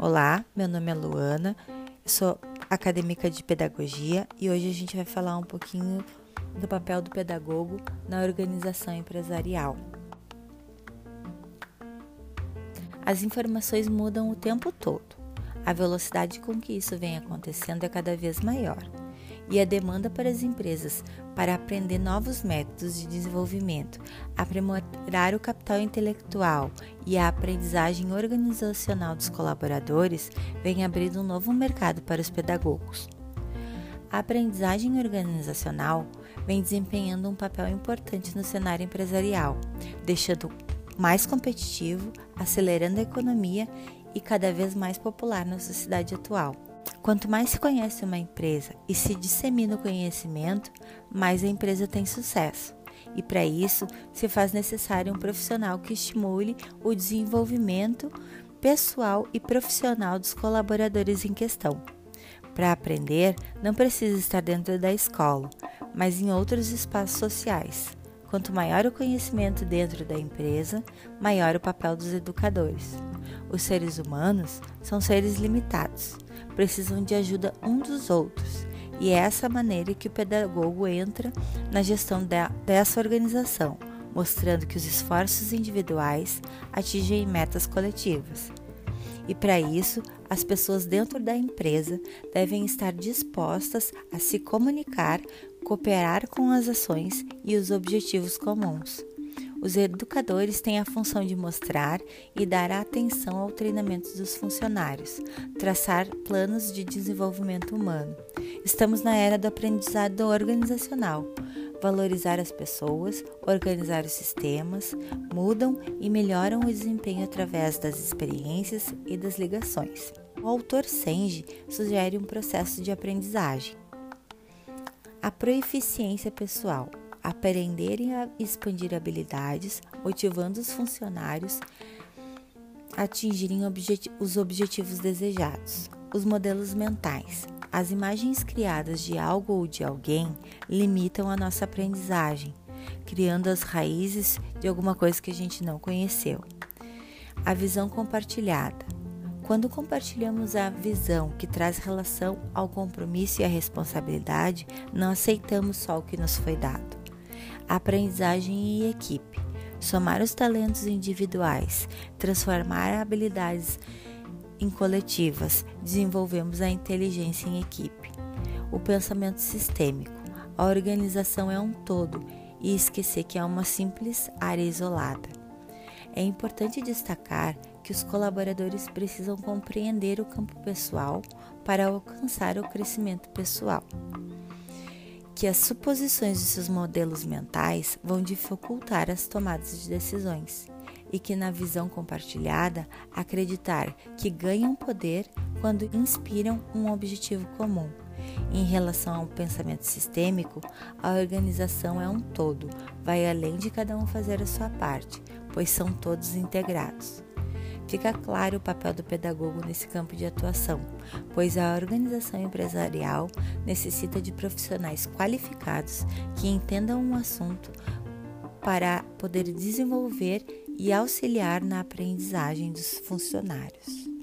Olá, meu nome é Luana, sou acadêmica de pedagogia e hoje a gente vai falar um pouquinho do papel do pedagogo na organização empresarial. As informações mudam o tempo todo. A velocidade com que isso vem acontecendo é cada vez maior e a demanda para as empresas para aprender novos métodos de desenvolvimento, aprimorar o capital intelectual e a aprendizagem organizacional dos colaboradores vem abrindo um novo mercado para os pedagogos. A aprendizagem organizacional vem desempenhando um papel importante no cenário empresarial, deixando mais competitivo, acelerando a economia e cada vez mais popular na sociedade atual. Quanto mais se conhece uma empresa e se dissemina o conhecimento, mais a empresa tem sucesso. E para isso se faz necessário um profissional que estimule o desenvolvimento pessoal e profissional dos colaboradores em questão. Para aprender, não precisa estar dentro da escola, mas em outros espaços sociais. Quanto maior o conhecimento dentro da empresa, maior o papel dos educadores. Os seres humanos são seres limitados, precisam de ajuda um dos outros, e é essa maneira que o pedagogo entra na gestão dessa organização, mostrando que os esforços individuais atingem metas coletivas. E para isso, as pessoas dentro da empresa devem estar dispostas a se comunicar, cooperar com as ações e os objetivos comuns. Os educadores têm a função de mostrar e dar atenção ao treinamento dos funcionários, traçar planos de desenvolvimento humano. Estamos na era do aprendizado organizacional. Valorizar as pessoas, organizar os sistemas, mudam e melhoram o desempenho através das experiências e das ligações. O autor Senge sugere um processo de aprendizagem. A proeficiência pessoal aprender e expandir habilidades, motivando os funcionários a atingirem objeti os objetivos desejados. Os modelos mentais. As imagens criadas de algo ou de alguém limitam a nossa aprendizagem, criando as raízes de alguma coisa que a gente não conheceu. A visão compartilhada. Quando compartilhamos a visão que traz relação ao compromisso e à responsabilidade, não aceitamos só o que nos foi dado aprendizagem em equipe, somar os talentos individuais, transformar habilidades em coletivas, desenvolvemos a inteligência em equipe. O pensamento sistêmico, a organização é um todo e esquecer que é uma simples área isolada. É importante destacar que os colaboradores precisam compreender o campo pessoal para alcançar o crescimento pessoal que as suposições de seus modelos mentais vão dificultar as tomadas de decisões e que, na visão compartilhada, acreditar que ganham poder quando inspiram um objetivo comum. Em relação ao pensamento sistêmico, a organização é um todo, vai além de cada um fazer a sua parte, pois são todos integrados. Fica claro o papel do pedagogo nesse campo de atuação, pois a organização empresarial necessita de profissionais qualificados que entendam um assunto para poder desenvolver e auxiliar na aprendizagem dos funcionários.